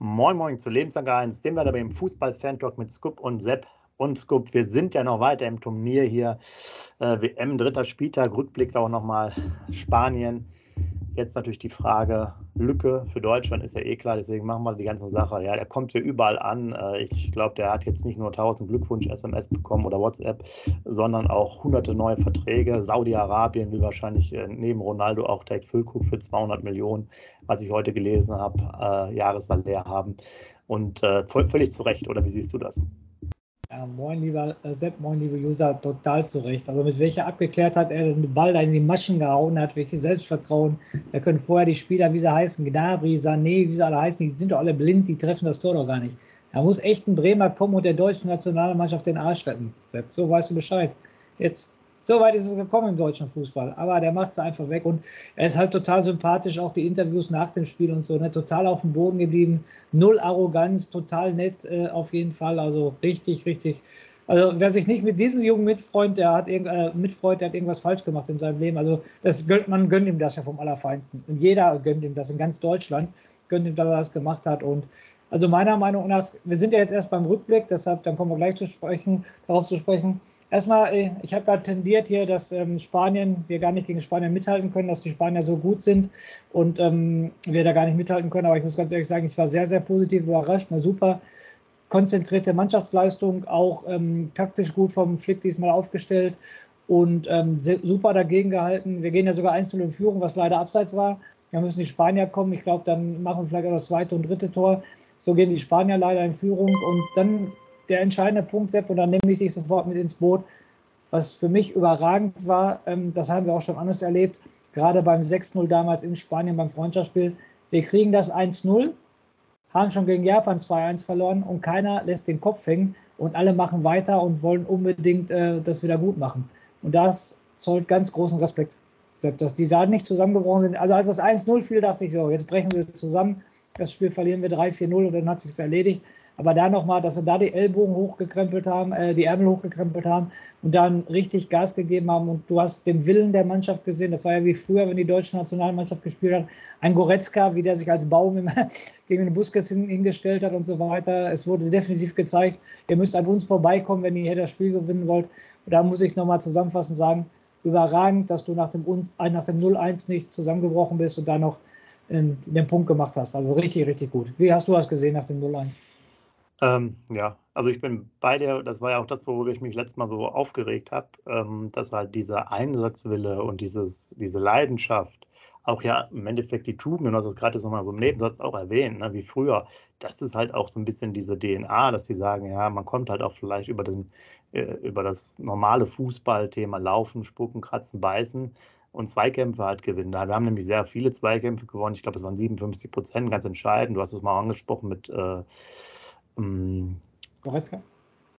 Moin Moin zu Lebenslang 1, dem wir dabei im Fußball-Fan-Talk mit Scoop und Sepp. Und Scoop, wir sind ja noch weiter im Turnier hier. Äh, WM, dritter Spieltag, Rückblick auch nochmal Spanien. Jetzt natürlich die Frage, Lücke für Deutschland ist ja eh klar, deswegen machen wir die ganze Sache. Ja, der kommt hier überall an. Äh, ich glaube, der hat jetzt nicht nur 1000 Glückwunsch-SMS bekommen oder WhatsApp, sondern auch hunderte neue Verträge. Saudi-Arabien will wahrscheinlich äh, neben Ronaldo auch direkt Füllkrug für 200 Millionen, was ich heute gelesen habe, äh, Jahressalär haben. Und völlig zu Recht, oder wie siehst du das? Ja, moin, lieber äh, Sepp, moin, liebe User, total zurecht. Also mit welcher Abgeklärtheit er den Ball da in die Maschen gehauen hat, welches Selbstvertrauen. Da können vorher die Spieler, wie sie heißen, Gnabry, Sané, wie sie alle heißen, die sind doch alle blind, die treffen das Tor doch gar nicht. Da muss echt ein Bremer kommen und der deutschen Nationalmannschaft den Arsch retten. Sepp, so weißt du Bescheid. Jetzt so weit ist es gekommen im deutschen Fußball. Aber der macht es einfach weg und er ist halt total sympathisch. Auch die Interviews nach dem Spiel und so, ne? total auf dem Boden geblieben. Null Arroganz, total nett äh, auf jeden Fall. Also richtig, richtig. Also wer sich nicht mit diesem jungen Mitfreund, der hat irgend, äh, Mitfreund, der hat irgendwas falsch gemacht in seinem Leben. Also das gönnt, man gönnt ihm das ja vom Allerfeinsten. Und jeder gönnt ihm das in ganz Deutschland, gönnt ihm, dass er das gemacht hat. Und also meiner Meinung nach, wir sind ja jetzt erst beim Rückblick, deshalb dann kommen wir gleich zu sprechen, darauf zu sprechen. Erstmal, äh, ich habe gerade tendiert hier, dass ähm, Spanien, wir gar nicht gegen Spanien mithalten können, dass die Spanier so gut sind und ähm, wir da gar nicht mithalten können. Aber ich muss ganz ehrlich sagen, ich war sehr, sehr positiv überrascht. Eine super konzentrierte Mannschaftsleistung, auch ähm, taktisch gut vom Flick diesmal aufgestellt und ähm, super dagegen gehalten. Wir gehen ja sogar einzeln in Führung, was leider abseits war. Da müssen die Spanier kommen. Ich glaube, dann machen wir vielleicht auch das zweite und dritte Tor. So gehen die Spanier leider in Führung und dann der entscheidende Punkt, Sepp, und dann nehme ich dich sofort mit ins Boot. Was für mich überragend war, ähm, das haben wir auch schon anders erlebt, gerade beim 6-0 damals in Spanien beim Freundschaftsspiel. Wir kriegen das 1-0, haben schon gegen Japan 2-1 verloren und keiner lässt den Kopf hängen und alle machen weiter und wollen unbedingt äh, das wieder gut machen. Und das zollt ganz großen Respekt, Sepp, dass die da nicht zusammengebrochen sind. Also als das 1-0 fiel, dachte ich so, jetzt brechen sie zusammen. Das Spiel verlieren wir 3-4-0 und dann hat sich erledigt. Aber da nochmal, dass sie da die Ellbogen hochgekrempelt haben, äh, die Ärmel hochgekrempelt haben und dann richtig Gas gegeben haben. Und du hast den Willen der Mannschaft gesehen. Das war ja wie früher, wenn die deutsche Nationalmannschaft gespielt hat. Ein Goretzka, wie der sich als Baum im, gegen den Busquets hingestellt hat und so weiter. Es wurde definitiv gezeigt, ihr müsst an uns vorbeikommen, wenn ihr das Spiel gewinnen wollt. Und da muss ich nochmal zusammenfassend sagen, überragend, dass du nach dem, äh, nach dem 0-1 nicht zusammengebrochen bist und da noch den Punkt gemacht hast. Also richtig, richtig gut. Wie hast du das gesehen nach dem 0-1? Ähm, ja, also ich bin bei dir, das war ja auch das, worüber ich mich letztes Mal so aufgeregt habe, ähm, dass halt dieser Einsatzwille und dieses, diese Leidenschaft, auch ja im Endeffekt die Tugenden, du hast es gerade nochmal so im Nebensatz auch erwähnt, ne, wie früher, das ist halt auch so ein bisschen diese DNA, dass die sagen, ja, man kommt halt auch vielleicht über, den, äh, über das normale Fußballthema Laufen, Spucken, Kratzen, Beißen und Zweikämpfe halt gewinnen. Wir haben nämlich sehr viele Zweikämpfe gewonnen, ich glaube, es waren 57 Prozent, ganz entscheidend. Du hast es mal angesprochen mit äh, ähm, Goretzka?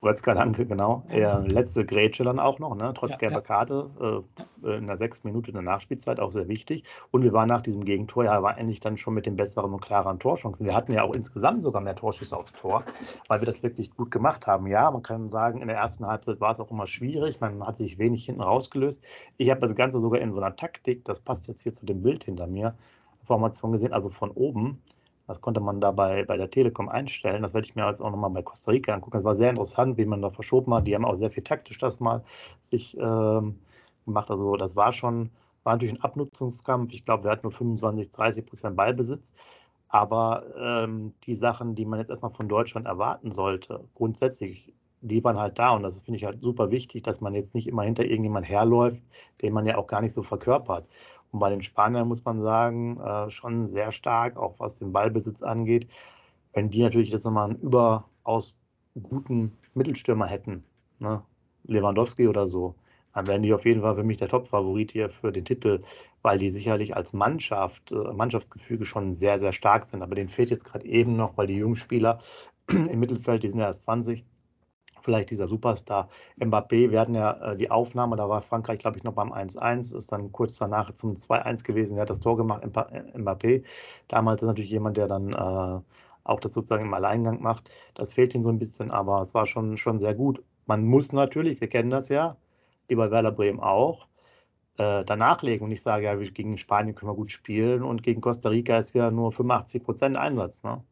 Goretzka, danke, genau. Er, letzte Grätsche dann auch noch, ne? trotz ja, gelber ja. Karte äh, in der sechsten Minute in der Nachspielzeit, auch sehr wichtig. Und wir waren nach diesem Gegentor ja war endlich dann schon mit den besseren und klareren Torchancen. Wir hatten ja auch insgesamt sogar mehr Torschüsse aufs Tor, weil wir das wirklich gut gemacht haben. Ja, man kann sagen, in der ersten Halbzeit war es auch immer schwierig, man hat sich wenig hinten rausgelöst. Ich habe das Ganze sogar in so einer Taktik, das passt jetzt hier zu dem Bild hinter mir, Formation gesehen, also von oben das konnte man da bei, der Telekom einstellen. Das werde ich mir jetzt auch nochmal bei Costa Rica angucken. Es war sehr interessant, wie man da verschoben hat. Die haben auch sehr viel taktisch das mal sich ähm, gemacht. Also das war schon, war natürlich ein Abnutzungskampf. Ich glaube, wir hatten nur 25, 30 Prozent Ballbesitz. Aber ähm, die Sachen, die man jetzt erstmal von Deutschland erwarten sollte, grundsätzlich, die waren halt da. Und das finde ich halt super wichtig, dass man jetzt nicht immer hinter irgendjemand herläuft, den man ja auch gar nicht so verkörpert. Und bei den Spaniern muss man sagen, äh, schon sehr stark, auch was den Ballbesitz angeht. Wenn die natürlich das nochmal einen überaus guten Mittelstürmer hätten, ne? Lewandowski oder so, dann wären die auf jeden Fall für mich der Top-Favorit hier für den Titel, weil die sicherlich als Mannschaft, äh, Mannschaftsgefüge schon sehr, sehr stark sind. Aber denen fehlt jetzt gerade eben noch, weil die jungen Spieler im Mittelfeld, die sind ja erst 20, vielleicht dieser Superstar Mbappé. Wir hatten ja äh, die Aufnahme, da war Frankreich, glaube ich, noch beim 1-1, ist dann kurz danach zum 2-1 gewesen. Wer hat das Tor gemacht? Äh, Mbappé. Damals ist natürlich jemand, der dann äh, auch das sozusagen im Alleingang macht. Das fehlt ihnen so ein bisschen, aber es war schon, schon sehr gut. Man muss natürlich, wir kennen das ja, wie bei Werder Bremen auch, äh, danach legen und ich sage, ja, gegen Spanien können wir gut spielen und gegen Costa Rica ist wieder nur 85 Prozent Einsatz. Ne?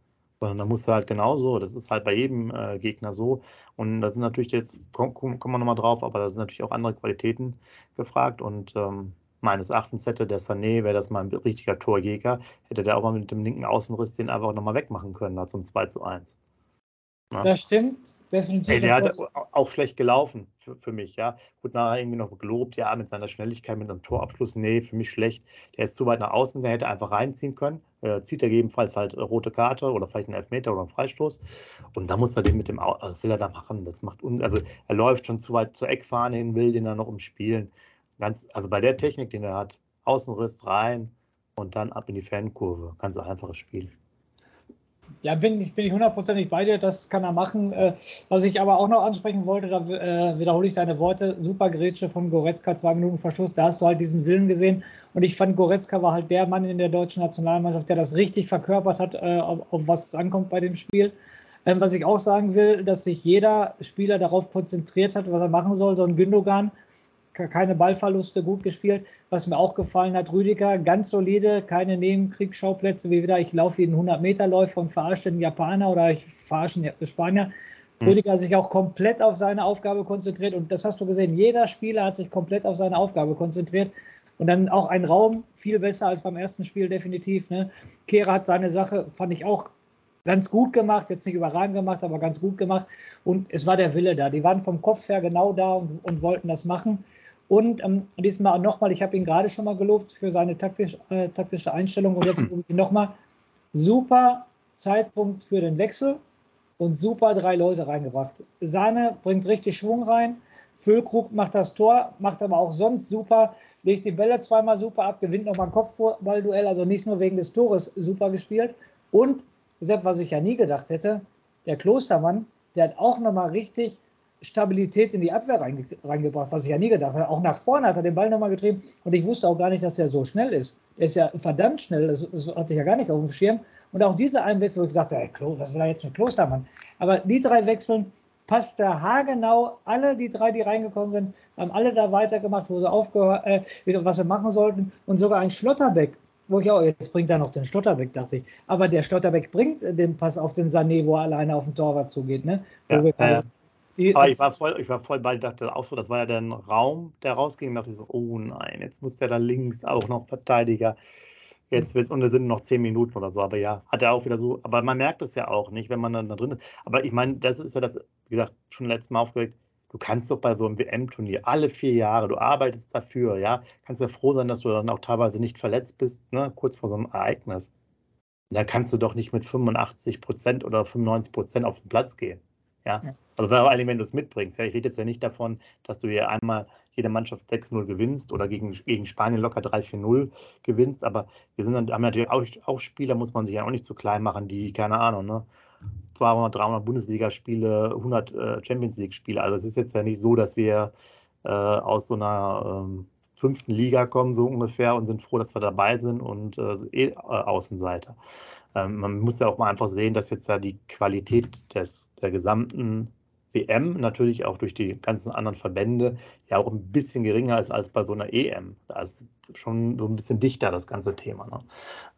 Sondern da musst du halt genauso, das ist halt bei jedem äh, Gegner so. Und da sind natürlich jetzt, kommen, kommen wir nochmal drauf, aber da sind natürlich auch andere Qualitäten gefragt und ähm, meines Erachtens hätte der Sané, wäre das mal ein richtiger Torjäger, hätte der auch mal mit dem linken Außenriss den einfach nochmal wegmachen können, da zum 2 zu 1. Ja. Das stimmt, definitiv. Ey, der hat auch schlecht gelaufen für, für mich, ja. Gut, nachher irgendwie noch gelobt, ja, mit seiner Schnelligkeit, mit einem Torabschluss, nee, für mich schlecht. Der ist zu weit nach außen, der hätte einfach reinziehen können. Äh, zieht er gegebenenfalls halt rote Karte oder vielleicht einen Elfmeter oder einen Freistoß. Und da muss er den mit dem, also was will er da machen? Das macht, un also er läuft schon zu weit zur Eckfahne hin, will den dann noch umspielen. Ganz, also bei der Technik, den er hat, Außenriss rein und dann ab in die Fankurve. Ganz einfaches Spiel. Ja, bin ich, bin ich hundertprozentig bei dir, das kann er machen. Äh, was ich aber auch noch ansprechen wollte, da äh, wiederhole ich deine Worte, super Grätsche von Goretzka, zwei Minuten Verschluss, da hast du halt diesen Willen gesehen und ich fand, Goretzka war halt der Mann in der deutschen Nationalmannschaft, der das richtig verkörpert hat, äh, auf, auf, was es ankommt bei dem Spiel. Ähm, was ich auch sagen will, dass sich jeder Spieler darauf konzentriert hat, was er machen soll, so ein Gündogan, keine Ballverluste, gut gespielt. Was mir auch gefallen hat, Rüdiger, ganz solide, keine Nebenkriegsschauplätze wie wieder, ich laufe jeden 100-Meter-Läufer und verarsche den Japaner oder ich verarsche den Spanier. Mhm. Rüdiger hat sich auch komplett auf seine Aufgabe konzentriert und das hast du gesehen, jeder Spieler hat sich komplett auf seine Aufgabe konzentriert und dann auch ein Raum viel besser als beim ersten Spiel definitiv. Ne? Kehrer hat seine Sache, fand ich auch ganz gut gemacht, jetzt nicht überragend gemacht, aber ganz gut gemacht und es war der Wille da. Die waren vom Kopf her genau da und, und wollten das machen. Und ähm, diesmal nochmal, ich habe ihn gerade schon mal gelobt für seine taktisch, äh, taktische Einstellung und jetzt nochmal, super Zeitpunkt für den Wechsel und super drei Leute reingebracht. Sahne bringt richtig Schwung rein, Füllkrug macht das Tor, macht aber auch sonst super, legt die Bälle zweimal super ab, gewinnt nochmal ein Kopfballduell, also nicht nur wegen des Tores super gespielt. Und, selbst was ich ja nie gedacht hätte, der Klostermann, der hat auch nochmal richtig Stabilität in die Abwehr reinge reingebracht, was ich ja nie gedacht habe. Auch nach vorne hat er den Ball nochmal getrieben und ich wusste auch gar nicht, dass der so schnell ist. Der ist ja verdammt schnell, das, das hatte ich ja gar nicht auf dem Schirm. Und auch diese Einwechslung, wo ich dachte, ey, was will er jetzt mit Klostermann? Aber die drei Wechseln passt der haargenau. Alle die drei, die reingekommen sind, haben alle da weitergemacht, wo sie aufgehört, äh, was sie machen sollten. Und sogar ein Schlotterbeck, wo ich auch, jetzt bringt er noch den Schlotterbeck, dachte ich. Aber der Schlotterbeck bringt den Pass auf den Sané, wo er alleine auf den Torwart zugeht. Ne? Ja, äh, aber ich war voll, ich war voll bei, dachte auch so, das war ja der Raum, der rausging, dachte ich so, oh nein, jetzt muss der da links auch noch Verteidiger. Jetzt wird es, und es sind noch zehn Minuten oder so, aber ja, hat er auch wieder so, aber man merkt es ja auch nicht, wenn man dann da drin ist. Aber ich meine, das ist ja das, wie gesagt, schon letztes Mal aufgeregt, du kannst doch bei so einem WM-Turnier alle vier Jahre, du arbeitest dafür, ja, kannst ja froh sein, dass du dann auch teilweise nicht verletzt bist, ne, kurz vor so einem Ereignis. Und da kannst du doch nicht mit 85 Prozent oder 95 Prozent auf den Platz gehen. Ja, also vor allem, wenn du es mitbringst. Ja, ich rede jetzt ja nicht davon, dass du hier einmal jede Mannschaft 6-0 gewinnst oder gegen, gegen Spanien locker 3-4-0 gewinnst, aber wir sind dann, haben natürlich auch, auch Spieler, muss man sich ja auch nicht zu klein machen, die, keine Ahnung, ne, 200, 300 Bundesligaspiele, 100 äh, Champions League-Spiele. Also es ist jetzt ja nicht so, dass wir äh, aus so einer ähm, fünften Liga kommen, so ungefähr, und sind froh, dass wir dabei sind und äh, eh Außenseiter. Ähm, man muss ja auch mal einfach sehen, dass jetzt ja die Qualität des, der gesamten WM natürlich auch durch die ganzen anderen Verbände ja auch ein bisschen geringer ist als bei so einer EM. Da ist schon so ein bisschen dichter das ganze Thema. Ne?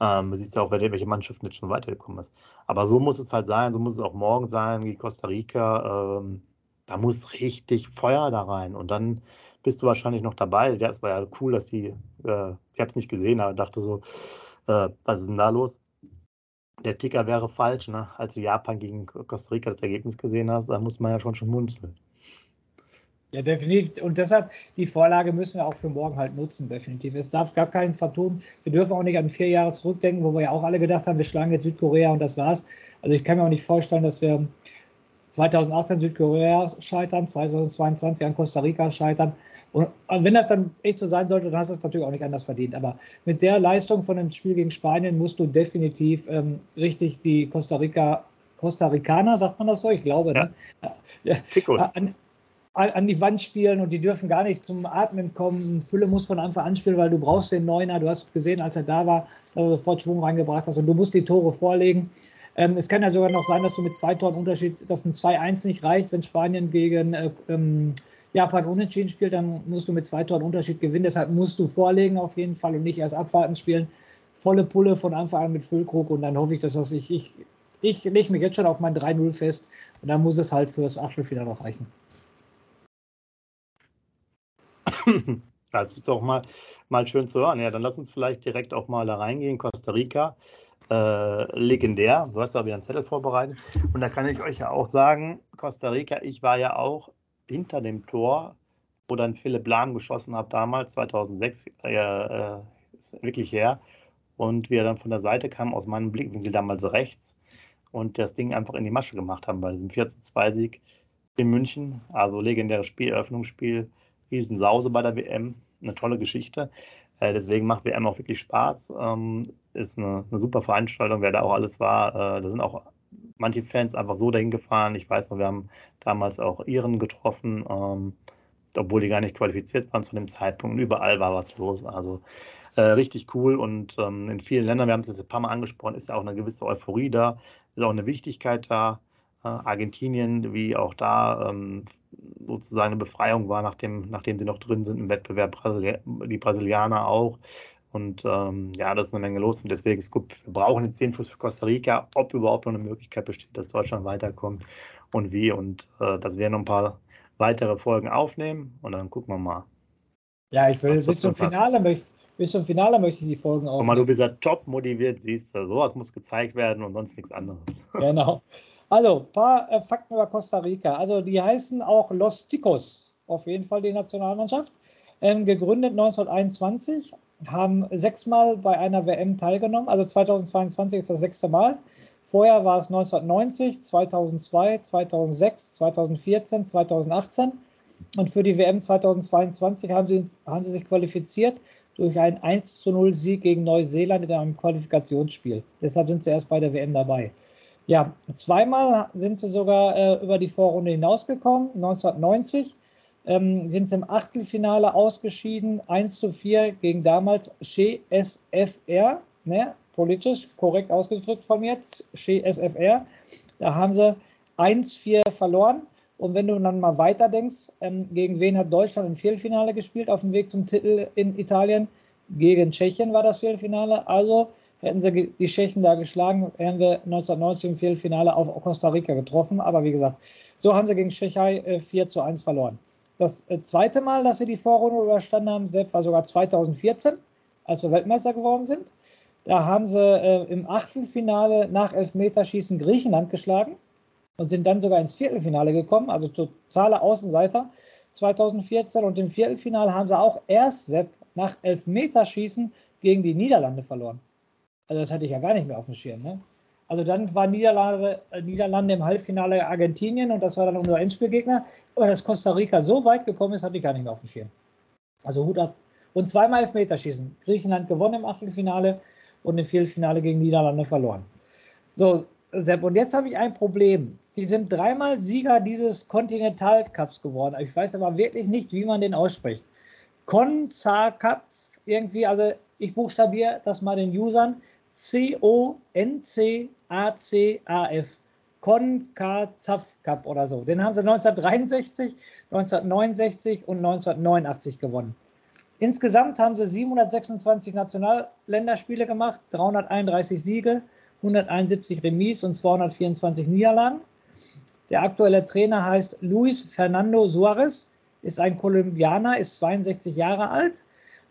Ähm, du siehst ja auch, welche Mannschaften jetzt schon weitergekommen ist. Aber so muss es halt sein, so muss es auch morgen sein, wie Costa Rica. Ähm, da muss richtig Feuer da rein. Und dann bist du wahrscheinlich noch dabei. Ja, es war ja cool, dass die, äh, ich habe es nicht gesehen, aber dachte so, äh, was ist denn da los? Der Ticker wäre falsch, ne? Als du Japan gegen Costa Rica das Ergebnis gesehen hast, da muss man ja schon schmunzeln. Ja, definitiv. Und deshalb, die Vorlage müssen wir auch für morgen halt nutzen, definitiv. Es darf gar keinen vertun. Wir dürfen auch nicht an vier Jahre zurückdenken, wo wir ja auch alle gedacht haben, wir schlagen jetzt Südkorea und das war's. Also ich kann mir auch nicht vorstellen, dass wir 2018 Südkorea scheitern, 2022 an Costa Rica scheitern. Und wenn das dann echt so sein sollte, dann hast du es natürlich auch nicht anders verdient. Aber mit der Leistung von dem Spiel gegen Spanien musst du definitiv ähm, richtig die Costa Rica, Costa Ricaner, sagt man das so? Ich glaube, ja. ne? Ja, an, an die Wand spielen und die dürfen gar nicht zum Atmen kommen. Fülle muss von Anfang an spielen, weil du brauchst den Neuner. Du hast gesehen, als er da war, dass er sofort Schwung reingebracht hast und du musst die Tore vorlegen. Ähm, es kann ja sogar noch sein, dass du mit zwei Toren Unterschied, dass ein 2-1 nicht reicht, wenn Spanien gegen äh, ähm, Japan unentschieden spielt, dann musst du mit zwei Toren Unterschied gewinnen. Deshalb musst du vorlegen auf jeden Fall und nicht erst abwarten spielen. Volle Pulle von Anfang an mit Füllkrug und dann hoffe ich, dass das ich, ich, ich lege mich jetzt schon auf mein 3-0 fest und dann muss es halt fürs Achtelfinale noch reichen. Das ist doch mal, mal schön zu hören. Ja, dann lass uns vielleicht direkt auch mal da reingehen. Costa Rica, äh, legendär. Du hast ja wieder einen Zettel vorbereitet. Und da kann ich euch ja auch sagen, Costa Rica, ich war ja auch hinter dem Tor, wo dann Philipp Lahm geschossen hat damals, 2006, äh, äh, ist wirklich her. Und wir dann von der Seite kamen, aus meinem Blickwinkel damals rechts und das Ding einfach in die Masche gemacht haben bei diesem 4-2-Sieg in München. Also legendäres Spiel, Eröffnungsspiel Riesensause bei der WM. Eine tolle Geschichte. Äh, deswegen macht WM auch wirklich Spaß. Ähm, ist eine, eine, super Veranstaltung, wer da auch alles war. Äh, da sind auch manche Fans einfach so dahin gefahren. Ich weiß noch, wir haben damals auch Iren getroffen, ähm, obwohl die gar nicht qualifiziert waren zu dem Zeitpunkt. Überall war was los. Also äh, richtig cool und ähm, in vielen Ländern, wir haben es jetzt ein paar Mal angesprochen, ist ja auch eine gewisse Euphorie da, ist auch eine Wichtigkeit da. Äh, Argentinien, wie auch da ähm, sozusagen eine Befreiung war, nachdem, nachdem sie noch drin sind im Wettbewerb, Brasilia die Brasilianer auch. Und ähm, ja, das ist eine Menge los und deswegen ist gut, wir brauchen jetzt den Fuß für Costa Rica, ob überhaupt noch eine Möglichkeit besteht, dass Deutschland weiterkommt und wie. Und äh, dass wir noch ein paar weitere Folgen aufnehmen und dann gucken wir mal. Ja, ich will bis zum, Finale möchte, bis zum Finale möchte ich die Folgen aufnehmen. Guck mal, du bist ja top motiviert, siehst du, sowas muss gezeigt werden und sonst nichts anderes. Genau. Also, ein paar äh, Fakten über Costa Rica. Also, die heißen auch Los Ticos, auf jeden Fall die Nationalmannschaft. Ähm, gegründet 1921, haben sechsmal bei einer WM teilgenommen. Also 2022 ist das sechste Mal. Vorher war es 1990, 2002, 2006, 2014, 2018. Und für die WM 2022 haben sie, haben sie sich qualifiziert durch einen 1 zu 0 Sieg gegen Neuseeland in einem Qualifikationsspiel. Deshalb sind sie erst bei der WM dabei. Ja, zweimal sind sie sogar äh, über die Vorrunde hinausgekommen. 1990 ähm, sind sie im Achtelfinale ausgeschieden, 1 zu 4 gegen damals SFR, ne? politisch korrekt ausgedrückt von mir, SFR. Da haben sie 1-4 verloren. Und wenn du dann mal weiter denkst, ähm, gegen wen hat Deutschland im Viertelfinale gespielt auf dem Weg zum Titel in Italien? Gegen Tschechien war das Viertelfinale. Also Hätten sie die Tschechen da geschlagen, wären wir 1990 im Viertelfinale auf Costa Rica getroffen. Aber wie gesagt, so haben sie gegen Tschechei 4 äh, zu 1 verloren. Das äh, zweite Mal, dass sie die Vorrunde überstanden haben, selbst war sogar 2014, als wir Weltmeister geworden sind. Da haben sie äh, im Achtelfinale nach Elfmeterschießen Griechenland geschlagen und sind dann sogar ins Viertelfinale gekommen, also totale Außenseiter 2014. Und im Viertelfinale haben sie auch erst Sepp nach Elfmeterschießen gegen die Niederlande verloren. Also das hatte ich ja gar nicht mehr auf dem Schirm. Ne? Also dann war Niederlande, äh, Niederlande im Halbfinale Argentinien und das war dann unser Endspielgegner. Aber dass Costa Rica so weit gekommen ist, hatte ich gar nicht mehr auf dem Schirm. Also Hut ab. Und zweimal Elfmeterschießen. Griechenland gewonnen im Achtelfinale und im Viertelfinale gegen Niederlande verloren. So, Sepp, und jetzt habe ich ein Problem. Die sind dreimal Sieger dieses Continental Cups geworden. Ich weiß aber wirklich nicht, wie man den ausspricht. Conza Cup irgendwie, also ich buchstabiere das mal den Usern. C-O-N-C-A-C-A-F. CONCACAF Cup oder so. Den haben sie 1963, 1969 und 1989 gewonnen. Insgesamt haben sie 726 Nationalländerspiele gemacht, 331 Siege, 171 Remis und 224 Niederlagen. Der aktuelle Trainer heißt Luis Fernando Suarez, ist ein Kolumbianer, ist 62 Jahre alt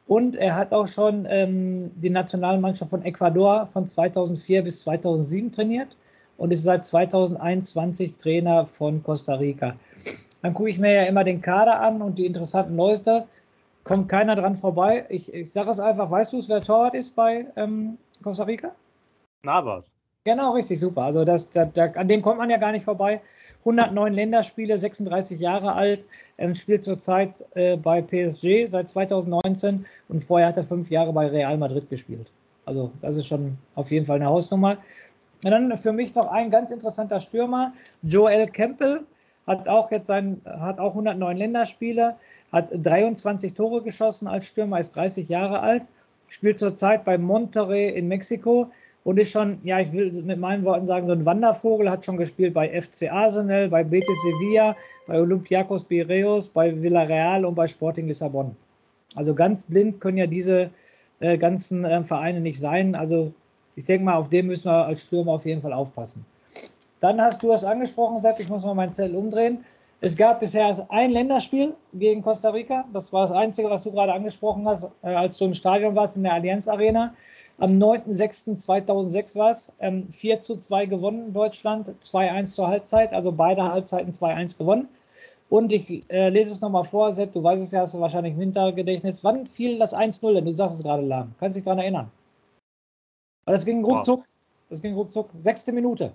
Und er hat auch schon ähm, die Nationalmannschaft von Ecuador von 2004 bis 2007 trainiert und ist seit 2021 Trainer von Costa Rica. Dann gucke ich mir ja immer den Kader an und die interessanten Leute. Kommt keiner dran vorbei. Ich, ich sage es einfach, weißt du es, wer Torwart ist bei ähm, Costa Rica? Navas. Genau, richtig, super. Also das, das, das, an dem kommt man ja gar nicht vorbei. 109 Länderspiele, 36 Jahre alt, ähm, spielt zurzeit äh, bei PSG seit 2019 und vorher hat er fünf Jahre bei Real Madrid gespielt. Also das ist schon auf jeden Fall eine Hausnummer. Und dann für mich noch ein ganz interessanter Stürmer, Joel Campbell, hat auch jetzt sein, hat auch 109 Länderspiele, hat 23 Tore geschossen als Stürmer, ist 30 Jahre alt, spielt zurzeit bei Monterrey in Mexiko und ist schon, ja, ich will mit meinen Worten sagen, so ein Wandervogel, hat schon gespielt bei FC Arsenal, bei Betis Sevilla, bei Olympiakos Piraeus, bei Villarreal und bei Sporting Lissabon. Also ganz blind können ja diese äh, ganzen äh, Vereine nicht sein. Also ich denke mal, auf dem müssen wir als Stürmer auf jeden Fall aufpassen. Dann hast du es angesprochen, Sepp, ich muss mal meinen Zettel umdrehen. Es gab bisher ein Länderspiel gegen Costa Rica. Das war das Einzige, was du gerade angesprochen hast, äh, als du im Stadion warst, in der Allianz Arena. Am 9.06.2006 war es. Ähm, 4 zu 2 gewonnen Deutschland, 2-1 zur Halbzeit, also beide Halbzeiten 2-1 gewonnen. Und ich äh, lese es nochmal vor, Sepp, du weißt es ja, hast du wahrscheinlich im Wintergedächtnis. Wann fiel das 1-0 denn? Du sagst es gerade lahm. Kannst dich daran erinnern? Aber das ging ruckzuck. Das ging ruckzuck. Sechste Minute.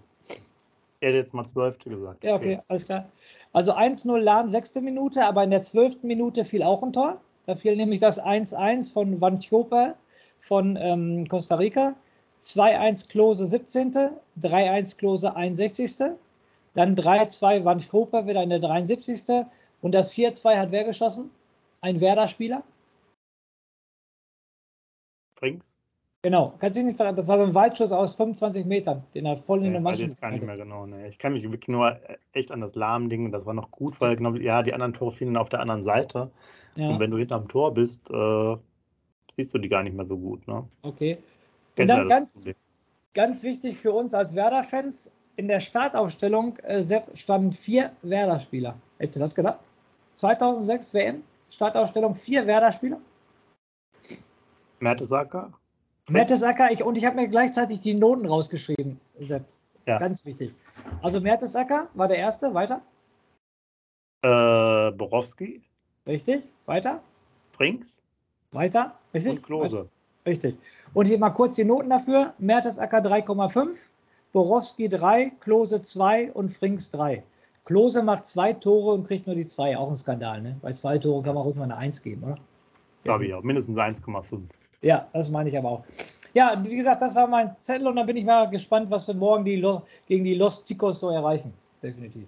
Er hätte jetzt mal zwölfte gesagt. Ja, okay, alles klar. Also 1-0 Lahm, sechste Minute, aber in der zwölften Minute fiel auch ein Tor. Da fiel nämlich das 1-1 von Van Chopa von ähm, Costa Rica. 2-1 Klose 17., 3-1 Klose 61., dann 3-2 Van Chopa wieder in der 73. Und das 4-2 hat wer geschossen? Ein Werder-Spieler? Frings? Genau, kannst du dich nicht daran, das war so ein Weitschuss aus 25 Metern, den er voll in der weiß Masche. jetzt gar nicht mehr genau. Ne. Ich kann mich wirklich nur äh, echt an das Lahm-Ding, das war noch gut, weil genau, ja, die anderen Tore fielen auf der anderen Seite. Und Ja, wenn du hinterm Tor bist, äh, siehst du die gar nicht mehr so gut. Ne? okay. Und Kennst ja dann das ganz, ganz wichtig für uns als Werder-Fans, in der Startaufstellung äh, standen vier Werder-Spieler. Hättest du das gedacht? 2006 WM, Startaufstellung, vier Werder-Spieler. Mertesacker? Mertesacker, ich, und ich habe mir gleichzeitig die Noten rausgeschrieben, Sepp. Ja. Ganz wichtig. Also Mertesacker war der Erste, weiter. Äh, Borowski, Richtig, weiter, Frings weiter, richtig. und Klose. Richtig. Und hier mal kurz die Noten dafür. Mertesacker 3,5, Borowski 3, Klose 2 und Frings 3. Klose macht zwei Tore und kriegt nur die 2. Auch ein Skandal, ne? Bei zwei Toren kann man ruhig mal eine 1 geben, oder? Glaube ich auch. Mindestens 1,5. Ja, das meine ich aber auch. Ja, wie gesagt, das war mein Zettel und dann bin ich mal gespannt, was wir morgen die Los, gegen die Los Ticos so erreichen. Definitiv.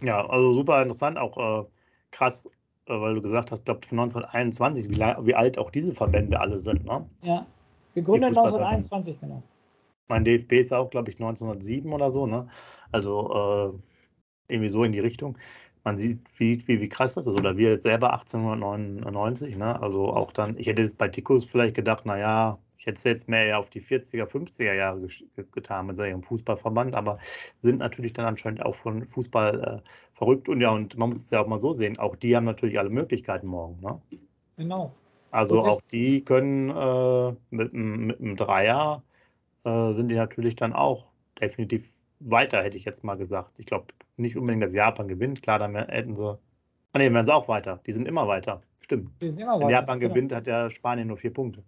Ja, also super interessant, auch äh, krass, äh, weil du gesagt hast, glaube von 1921, wie, wie alt auch diese Verbände alle sind. Ne? Ja. Gegründet Die Fußballverbände. 1921, genau. Mein DFB ist auch, glaube ich, 1907 oder so. Ne? Also äh, irgendwie so in die Richtung. Man sieht, wie, wie, wie krass das ist. Oder wir jetzt selber 1899. Ne? Also auch dann, ich hätte jetzt bei Tikus vielleicht gedacht, naja, ich hätte es jetzt mehr ja auf die 40er, 50er Jahre getan mit seinem Fußballverband, aber sind natürlich dann anscheinend auch von Fußball äh, verrückt. Und ja, und man muss es ja auch mal so sehen, auch die haben natürlich alle Möglichkeiten morgen. Ne? Genau. Also auch die können äh, mit, einem- mit einem Dreier äh, sind die natürlich dann auch definitiv weiter, hätte ich jetzt mal gesagt. Ich glaube nicht unbedingt, dass Japan gewinnt. Klar, dann hätten sie. Ah, nee, wären sie auch weiter. Die sind immer weiter. Stimmt. Die sind immer Wenn weiter. Japan genau. gewinnt, hat ja Spanien nur vier Punkte.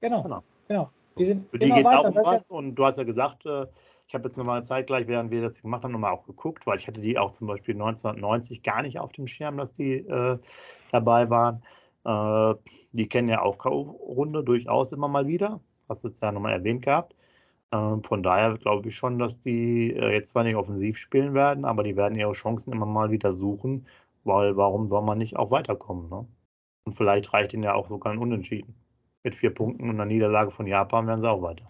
Genau. Genau. Genau. Die sind Für die geht es auch um ist ja- was. Und du hast ja gesagt, äh, ich habe jetzt nochmal zeitgleich, während wir das gemacht haben, nochmal auch geguckt, weil ich hatte die auch zum Beispiel 1990 gar nicht auf dem Schirm, dass die äh, dabei waren. Äh, die kennen ja auch K.O.-Runde durchaus immer mal wieder. Hast du jetzt ja nochmal erwähnt gehabt. Ähm, von daher glaube ich schon, dass die äh, jetzt zwar nicht offensiv spielen werden, aber die werden ihre Chancen immer mal wieder suchen, weil warum soll man nicht auch weiterkommen? Ne? Und vielleicht reicht ihnen ja auch sogar ein Unentschieden. Mit vier Punkten und einer Niederlage von Japan werden sie auch weiter.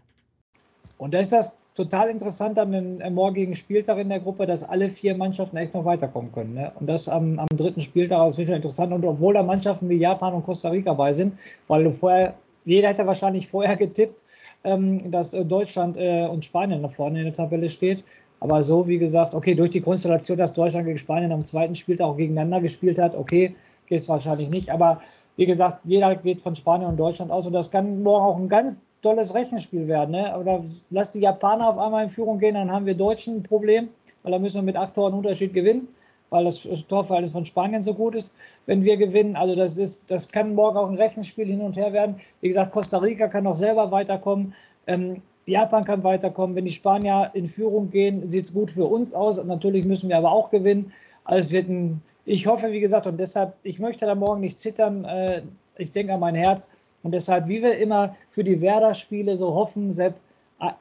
Und da ist das total interessant an dem äh, morgigen Spieltag in der Gruppe, dass alle vier Mannschaften echt noch weiterkommen können. Ne? Und das am, am dritten Spieltag ist wirklich interessant. Und obwohl da Mannschaften wie Japan und Costa Rica bei sind, weil du vorher, jeder hätte wahrscheinlich vorher getippt, ähm, dass äh, Deutschland äh, und Spanien nach vorne in der Tabelle steht. Aber so, wie gesagt, okay, durch die Konstellation, dass Deutschland gegen Spanien am zweiten Spieltag auch gegeneinander gespielt hat, okay, geht es wahrscheinlich nicht. Aber wie gesagt, jeder geht von Spanien und Deutschland aus und das kann morgen auch ein ganz tolles Rechenspiel werden. Ne? Oder lass die Japaner auf einmal in Führung gehen, dann haben wir Deutschen ein Problem, weil da müssen wir mit acht Toren Unterschied gewinnen, weil das Torverhältnis von Spanien so gut ist, wenn wir gewinnen. Also das ist, das kann morgen auch ein Rechenspiel hin und her werden. Wie gesagt, Costa Rica kann noch selber weiterkommen. Ähm, Japan kann weiterkommen. Wenn die Spanier in Führung gehen, sieht es gut für uns aus. Natürlich müssen wir aber auch gewinnen. Also wird ein, ich hoffe, wie gesagt, und deshalb, ich möchte da morgen nicht zittern. Äh, ich denke an mein Herz. Und deshalb, wie wir immer für die Werder-Spiele so hoffen, Sepp,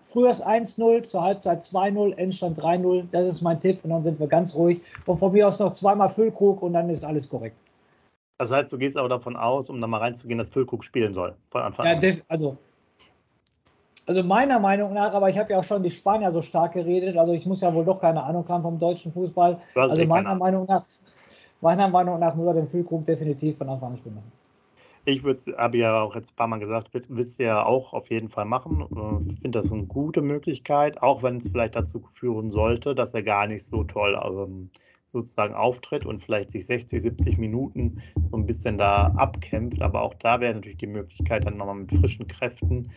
früher ist 1-0, zur Halbzeit 2-0, Endstand 3-0. Das ist mein Tipp und dann sind wir ganz ruhig. Und von mir aus noch zweimal Füllkrug und dann ist alles korrekt. Das heißt, du gehst aber davon aus, um da mal reinzugehen, dass Füllkrug spielen soll von Anfang an. Ja, also also meiner Meinung nach, aber ich habe ja auch schon die Spanier so stark geredet, also ich muss ja wohl doch keine Ahnung haben vom deutschen Fußball. Also meiner Meinung nach, meiner Meinung nach muss er den Füllkrug definitiv von Anfang an spielen machen. Ich habe ja auch jetzt ein paar Mal gesagt, wisst ihr ja auch auf jeden Fall machen. Ich finde das eine gute Möglichkeit, auch wenn es vielleicht dazu führen sollte, dass er gar nicht so toll ähm, sozusagen auftritt und vielleicht sich 60, 70 Minuten so ein bisschen da abkämpft. Aber auch da wäre natürlich die Möglichkeit, dann nochmal mit frischen Kräften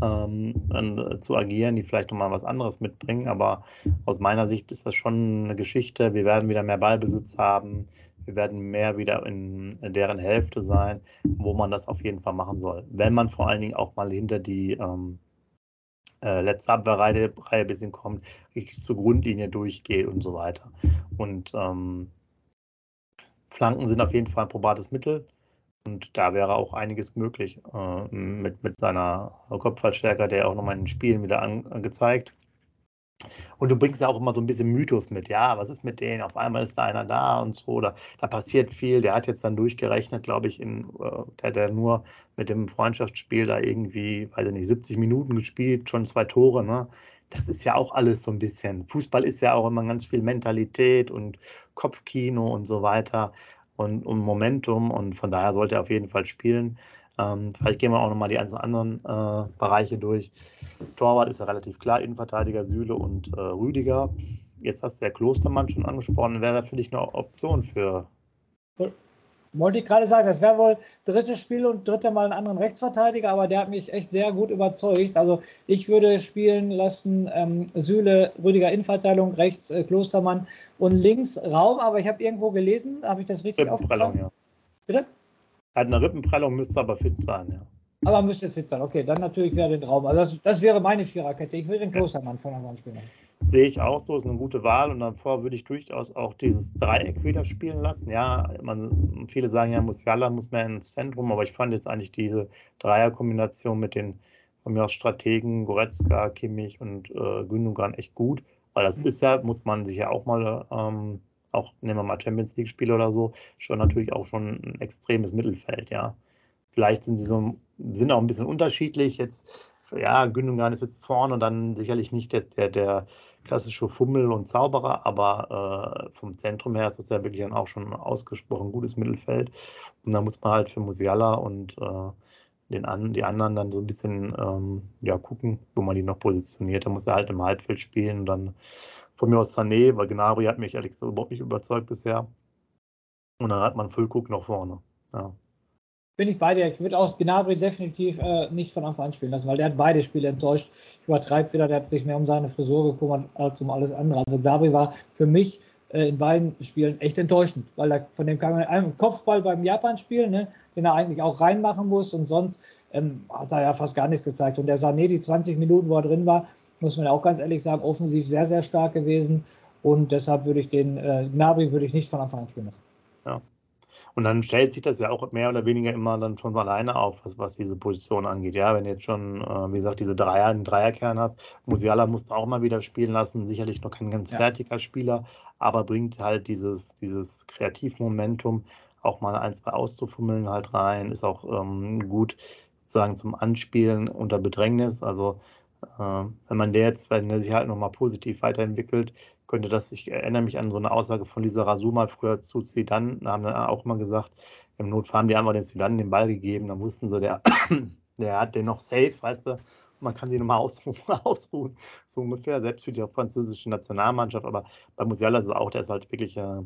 ähm, äh, zu agieren, die vielleicht nochmal was anderes mitbringen. Aber aus meiner Sicht ist das schon eine Geschichte. Wir werden wieder mehr Ballbesitz haben. Wir werden mehr wieder in deren Hälfte sein, wo man das auf jeden Fall machen soll. Wenn man vor allen Dingen auch mal hinter die ähm, äh, letzte Abwehrreihe Reihe ein bisschen kommt, richtig zur Grundlinie durchgeht und so weiter. Und ähm, Flanken sind auf jeden Fall ein probates Mittel. Und da wäre auch einiges möglich äh, mit, mit seiner Kopfballstärke, der auch nochmal in den Spielen wieder angezeigt. Und du bringst ja auch immer so ein bisschen Mythos mit, ja, was ist mit denen? Auf einmal ist da einer da und so, oder da passiert viel. Der hat jetzt dann durchgerechnet, glaube ich, in, äh, der hat ja nur mit dem Freundschaftsspiel da irgendwie, weiß ich nicht, 70 Minuten gespielt, schon zwei Tore, ne? Das ist ja auch alles so ein bisschen. Fußball ist ja auch immer ganz viel Mentalität und Kopfkino und so weiter und, und Momentum und von daher sollte er auf jeden Fall spielen. Ähm, vielleicht gehen wir auch nochmal die ganzen anderen äh, Bereiche durch. Torwart ist ja relativ klar, Innenverteidiger Süle und äh, Rüdiger. Jetzt hast du ja Klostermann schon angesprochen. Wäre da für dich eine Option für? Wollte ich gerade sagen, das wäre wohl drittes Spiel und dritte Mal einen anderen Rechtsverteidiger, aber der hat mich echt sehr gut überzeugt. Also ich würde spielen lassen ähm, Süle, Rüdiger Innenverteidigung, rechts äh, Klostermann und links Raum, aber ich habe irgendwo gelesen, habe ich das richtig aufgefallen? Ja. Bitte? Hat eine Rippenprellung, müsste aber fit sein, ja. Aber müsste fit sein, okay. Dann natürlich wäre den Raum. Also das, das wäre meine Viererkette. Ich würde den Klostermann von Anfang an spielen. Sehe ich auch so, ist eine gute Wahl und davor würde ich durchaus auch dieses Dreieck wieder spielen lassen. Ja, man, viele sagen ja, Musiala muss mehr ins Zentrum, aber ich fand jetzt eigentlich diese Dreierkombination mit den von mir aus Strategen, Goretzka, Kimmich und äh, Gündogan echt gut, weil das mhm. ist ja, muss man sich ja auch mal ähm, auch nehmen wir mal Champions League-Spiele oder so, schon natürlich auch schon ein extremes Mittelfeld, ja. Vielleicht sind sie so, sind auch ein bisschen unterschiedlich. Jetzt, ja, Gündogan ist jetzt vorne und dann sicherlich nicht der, der, der klassische Fummel und Zauberer, aber äh, vom Zentrum her ist das ja wirklich dann auch schon ein ausgesprochen gutes Mittelfeld. Und da muss man halt für Musiala und äh, den an, die anderen dann so ein bisschen ähm, ja, gucken, wo man die noch positioniert. Da muss er halt im Halbfeld spielen und dann von mir aus Sané, weil Gnabry hat mich ehrlich gesagt überhaupt nicht überzeugt bisher. Und dann hat man Füllkrug noch vorne. Ja. Bin ich bei dir. Ich würde auch Gnabry definitiv äh, nicht von Anfang an spielen lassen, weil der hat beide Spiele enttäuscht. Übertreibt wieder, der hat sich mehr um seine Frisur gekümmert als um alles andere. Also Gnabry war für mich in beiden Spielen echt enttäuschend, weil er von dem kam ein Kopfball beim Japan-Spiel, ne, den er eigentlich auch reinmachen muss und sonst ähm, hat er ja fast gar nichts gezeigt. Und der Sané, die 20 Minuten, wo er drin war, muss man auch ganz ehrlich sagen, offensiv sehr, sehr stark gewesen. Und deshalb würde ich den äh, Gnabry würde ich nicht von Anfang an spielen lassen. Ja. Und dann stellt sich das ja auch mehr oder weniger immer dann schon alleine auf, was, was diese Position angeht. Ja, wenn du jetzt schon, äh, wie gesagt, diese Dreier, einen Dreierkern hast, Musiala musst du auch mal wieder spielen lassen, sicherlich noch kein ganz ja. fertiger Spieler, aber bringt halt dieses, dieses Kreativmomentum, auch mal ein, zwei auszufummeln halt rein, ist auch ähm, gut sagen zum Anspielen unter Bedrängnis. Also wenn man der jetzt, wenn der sich halt nochmal positiv weiterentwickelt, könnte das, ich erinnere mich an so eine Aussage von Lisa Rasuma früher zu Zidane, da haben dann auch immer gesagt, im Notfall haben die einfach den Zidane den Ball gegeben, dann wussten sie, der, der hat den noch safe, weißt du, man kann sich nochmal ausruhen, ausruhen, so ungefähr, selbst für die französische Nationalmannschaft, aber bei Musiala ist es auch, der ist halt wirklich, äh,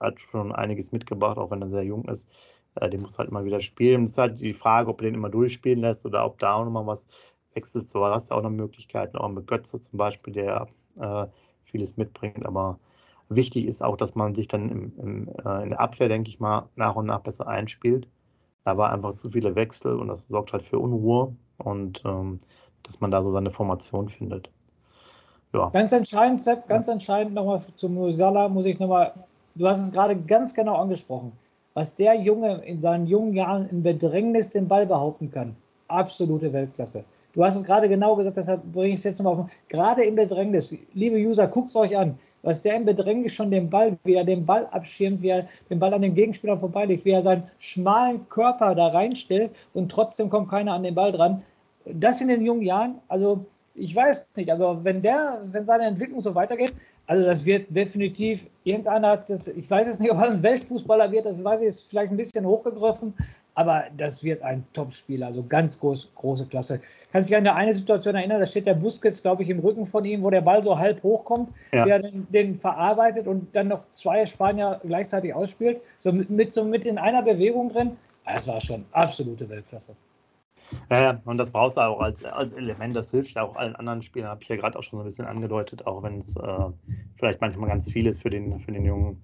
hat schon einiges mitgebracht, auch wenn er sehr jung ist. Äh, den muss halt immer wieder spielen. Es ist halt die Frage, ob du den immer durchspielen lässt oder ob da auch nochmal was wechselt. So hast du auch noch Möglichkeiten, auch mit Götze zum Beispiel, der äh, vieles mitbringt. Aber wichtig ist auch, dass man sich dann im, im, äh, in der Abwehr, denke ich mal, nach und nach besser einspielt. Da war einfach zu viele Wechsel und das sorgt halt für Unruhe und ähm, dass man da so seine Formation findet. Ja. Ganz entscheidend, Sepp, ganz entscheidend nochmal zum Musala muss ich nochmal, du hast es gerade ganz genau angesprochen, was der Junge in seinen jungen Jahren in Bedrängnis den Ball behaupten kann. Absolute Weltklasse. Du hast es gerade genau gesagt, deshalb bringe ich es jetzt nochmal auf. Gerade im Bedrängnis, liebe User, guckt es euch an, was der im Bedrängnis schon den Ball, wie er den Ball abschirmt, wie er den Ball an den Gegenspieler vorbeilegt, wie er seinen schmalen Körper da reinstellt und trotzdem kommt keiner an den Ball dran. Das in den jungen Jahren, also ich weiß nicht, also wenn der, wenn seine Entwicklung so weitergeht, also das wird definitiv, irgendeiner hat das, ich weiß jetzt nicht, ob er ein Weltfußballer wird, das weiß ich, ist vielleicht ein bisschen hochgegriffen, aber das wird ein Top-Spieler, also ganz groß, große Klasse. Kannst dich an eine Situation erinnern, da steht der Busquets, glaube ich, im Rücken von ihm, wo der Ball so halb hochkommt, ja. der den, den, verarbeitet und dann noch zwei Spanier gleichzeitig ausspielt, so mit, mit, so mit in einer Bewegung drin. Das war schon absolute Weltklasse. Ja, ja, und das brauchst du auch als, als Element, das hilft auch allen anderen Spielern, habe ich ja gerade auch schon so ein bisschen angedeutet, auch wenn es äh, vielleicht manchmal ganz viel ist für den, für den jungen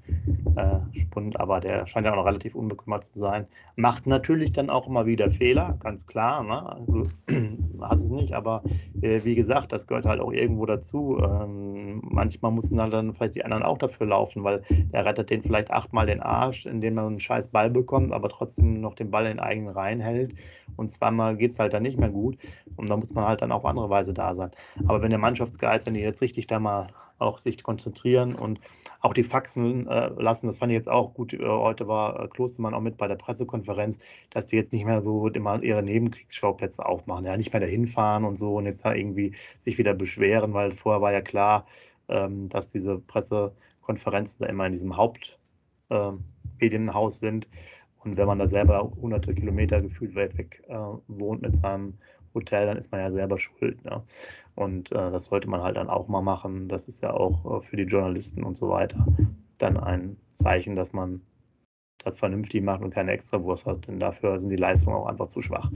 äh, Spund, aber der scheint ja auch noch relativ unbekümmert zu sein. Macht natürlich dann auch immer wieder Fehler, ganz klar, ne? du hast es nicht, aber äh, wie gesagt, das gehört halt auch irgendwo dazu. Ähm, manchmal müssen halt dann vielleicht die anderen auch dafür laufen, weil der rettet den vielleicht achtmal den Arsch, indem er einen scheiß Ball bekommt, aber trotzdem noch den Ball in eigenen Reihen hält und zweimal geht es halt dann nicht mehr gut. Und da muss man halt dann auf andere Weise da sein. Aber wenn der Mannschaftsgeist, wenn die jetzt richtig da mal auch sich konzentrieren und auch die Faxen äh, lassen, das fand ich jetzt auch gut. Äh, heute war äh, Klostermann auch mit bei der Pressekonferenz, dass die jetzt nicht mehr so immer ihre Nebenkriegsschauplätze aufmachen, ja, nicht mehr dahin fahren und so und jetzt da irgendwie sich wieder beschweren, weil vorher war ja klar, ähm, dass diese Pressekonferenzen da immer in diesem Hauptmedienhaus ähm, sind und wenn man da selber hunderte Kilometer gefühlt weit weg äh, wohnt mit seinem Hotel, dann ist man ja selber schuld. Ne? Und äh, das sollte man halt dann auch mal machen. Das ist ja auch äh, für die Journalisten und so weiter dann ein Zeichen, dass man das vernünftig macht und keine Extrawurst hat, denn dafür sind die Leistungen auch einfach zu schwach.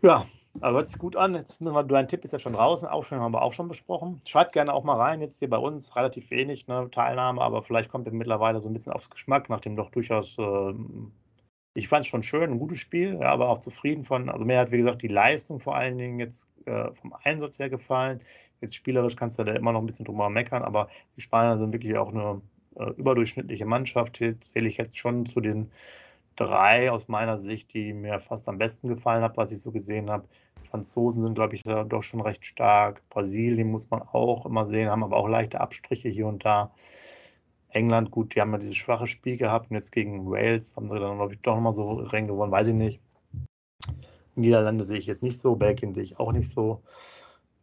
Ja, also hört sich gut an. Jetzt müssen wir, dein Tipp ist ja schon draußen, Aufstellung haben wir auch schon besprochen. Schreibt gerne auch mal rein, jetzt hier bei uns relativ wenig ne, Teilnahme, aber vielleicht kommt ihr mittlerweile so ein bisschen aufs Geschmack, nachdem doch durchaus, äh, ich fand es schon schön, ein gutes Spiel, ja, aber auch zufrieden von, also mir hat wie gesagt die Leistung vor allen Dingen jetzt äh, vom Einsatz her gefallen. Jetzt spielerisch kannst du da immer noch ein bisschen drüber meckern, aber die Spanier sind wirklich auch eine äh, überdurchschnittliche Mannschaft. Hier zähle ich jetzt schon zu den drei aus meiner Sicht, die mir fast am besten gefallen haben, was ich so gesehen habe. Franzosen sind, glaube ich, doch schon recht stark. Brasilien muss man auch immer sehen, haben aber auch leichte Abstriche hier und da. England, gut, die haben ja dieses schwache Spiel gehabt und jetzt gegen Wales haben sie dann, glaube ich, doch nochmal so rein gewonnen, weiß ich nicht. Niederlande sehe ich jetzt nicht so, Belgien sehe ich auch nicht so.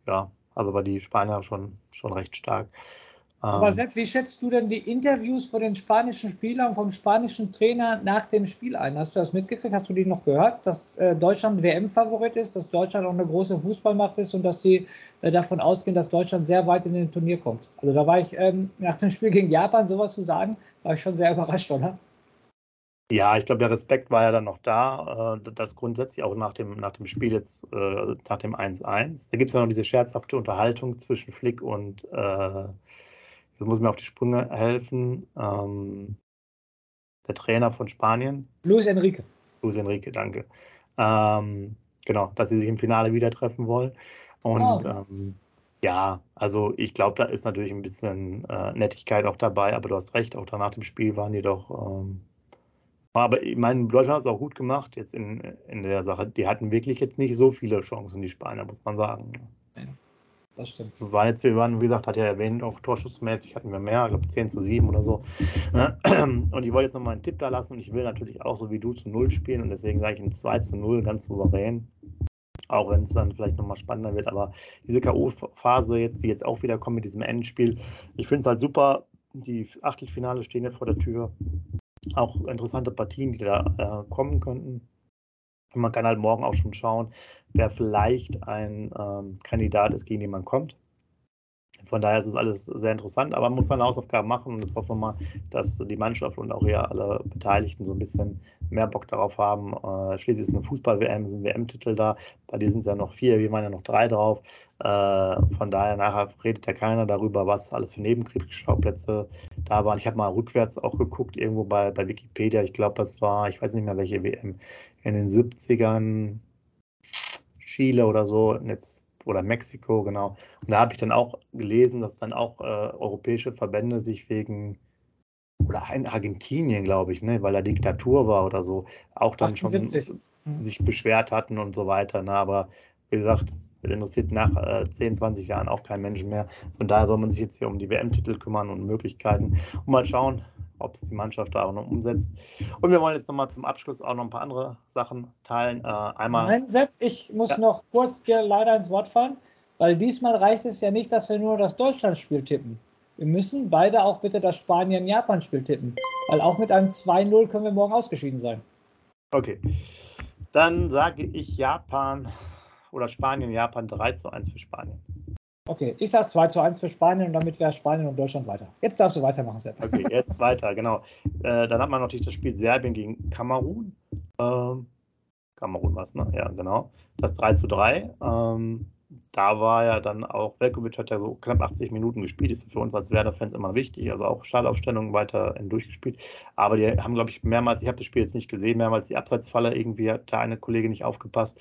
Ja, also war die Spanier schon, schon recht stark. Aber ähm. Sepp, wie schätzt du denn die Interviews von den spanischen Spielern, vom spanischen Trainer nach dem Spiel ein? Hast du das mitgekriegt? Hast du die noch gehört, dass äh, Deutschland WM-Favorit ist, dass Deutschland auch eine große Fußballmacht ist und dass sie äh, davon ausgehen, dass Deutschland sehr weit in den Turnier kommt? Also da war ich ähm, nach dem Spiel gegen Japan sowas zu sagen, war ich schon sehr überrascht, oder? Ja, ich glaube, der Respekt war ja dann noch da, äh, das grundsätzlich auch nach dem, nach dem Spiel jetzt, nach dem 1-1. Da gibt es ja noch diese scherzhafte Unterhaltung zwischen Flick und äh, Jetzt muss mir auf die Sprünge helfen. Ähm, der Trainer von Spanien. Luis Enrique. Luis Enrique, danke. Ähm, genau, dass sie sich im Finale wieder treffen wollen. Und oh. ähm, ja, also ich glaube, da ist natürlich ein bisschen äh, Nettigkeit auch dabei, aber du hast recht, auch danach dem Spiel waren die doch. Ähm, aber ich meine, Deutschland hat es auch gut gemacht jetzt in, in der Sache. Die hatten wirklich jetzt nicht so viele Chancen, die Spanier, muss man sagen. Ja das stimmt. Das war jetzt, wir waren, wie gesagt, hat ja erwähnt, auch torschussmäßig hatten wir mehr, ich glaube 10 zu 7 oder so. Und ich wollte jetzt nochmal einen Tipp da lassen und ich will natürlich auch so wie du zu 0 spielen und deswegen sage ich ein 2 zu 0 ganz souverän. Auch wenn es dann vielleicht nochmal spannender wird, aber diese K.O.-Phase jetzt, die jetzt auch wieder kommt mit diesem Endspiel, ich finde es halt super. Die Achtelfinale stehen ja vor der Tür. Auch interessante Partien, die da äh, kommen könnten. Und man kann halt morgen auch schon schauen, wer vielleicht ein ähm, Kandidat ist, gegen den man kommt. Von daher ist es alles sehr interessant, aber man muss seine Hausaufgaben machen und jetzt hoffen wir mal, dass die Mannschaft und auch hier alle Beteiligten so ein bisschen mehr Bock darauf haben. Äh, schließlich ist eine Fußball-WM, sind WM-Titel da, bei dir sind es ja noch vier, wir waren ja noch drei drauf. Äh, von daher nachher redet ja keiner darüber, was alles für Nebenkriegsschauplätze da waren. Ich habe mal rückwärts auch geguckt, irgendwo bei, bei Wikipedia, ich glaube, das war, ich weiß nicht mehr welche WM, in den 70ern, Chile oder so, jetzt oder Mexiko, genau. Und da habe ich dann auch gelesen, dass dann auch äh, europäische Verbände sich wegen, oder in Argentinien, glaube ich, ne, weil da Diktatur war oder so, auch dann 78. schon mhm. sich beschwert hatten und so weiter. Ne? Aber wie gesagt, interessiert nach äh, 10, 20 Jahren auch kein Menschen mehr. Von daher soll man sich jetzt hier um die WM-Titel kümmern und Möglichkeiten und mal schauen, ob es die Mannschaft da auch noch umsetzt. Und wir wollen jetzt nochmal zum Abschluss auch noch ein paar andere Sachen teilen. Äh, einmal. Nein, Sepp, ich muss ja. noch kurz dir leider ins Wort fallen, weil diesmal reicht es ja nicht, dass wir nur das Deutschlandspiel tippen. Wir müssen beide auch bitte das Spanien-Japan-Spiel tippen, weil auch mit einem 2-0 können wir morgen ausgeschieden sein. Okay. Dann sage ich Japan oder Spanien, Japan 3 zu 1 für Spanien. Okay, ich sage 2 zu 1 für Spanien und damit wäre Spanien und Deutschland weiter. Jetzt darfst du weitermachen, Sepp. Okay, jetzt weiter, genau. Äh, dann hat man natürlich das Spiel Serbien gegen Kamerun. Ähm, Kamerun war es, ne? Ja, genau. Das 3 zu 3. Ähm, da war ja dann auch, Velkovic hat ja so knapp 80 Minuten gespielt, ist für uns als Werder-Fans immer wichtig, also auch Startaufstellungen weiter durchgespielt. Aber die haben, glaube ich, mehrmals, ich habe das Spiel jetzt nicht gesehen, mehrmals die Abseitsfalle, irgendwie hat da eine Kollegin nicht aufgepasst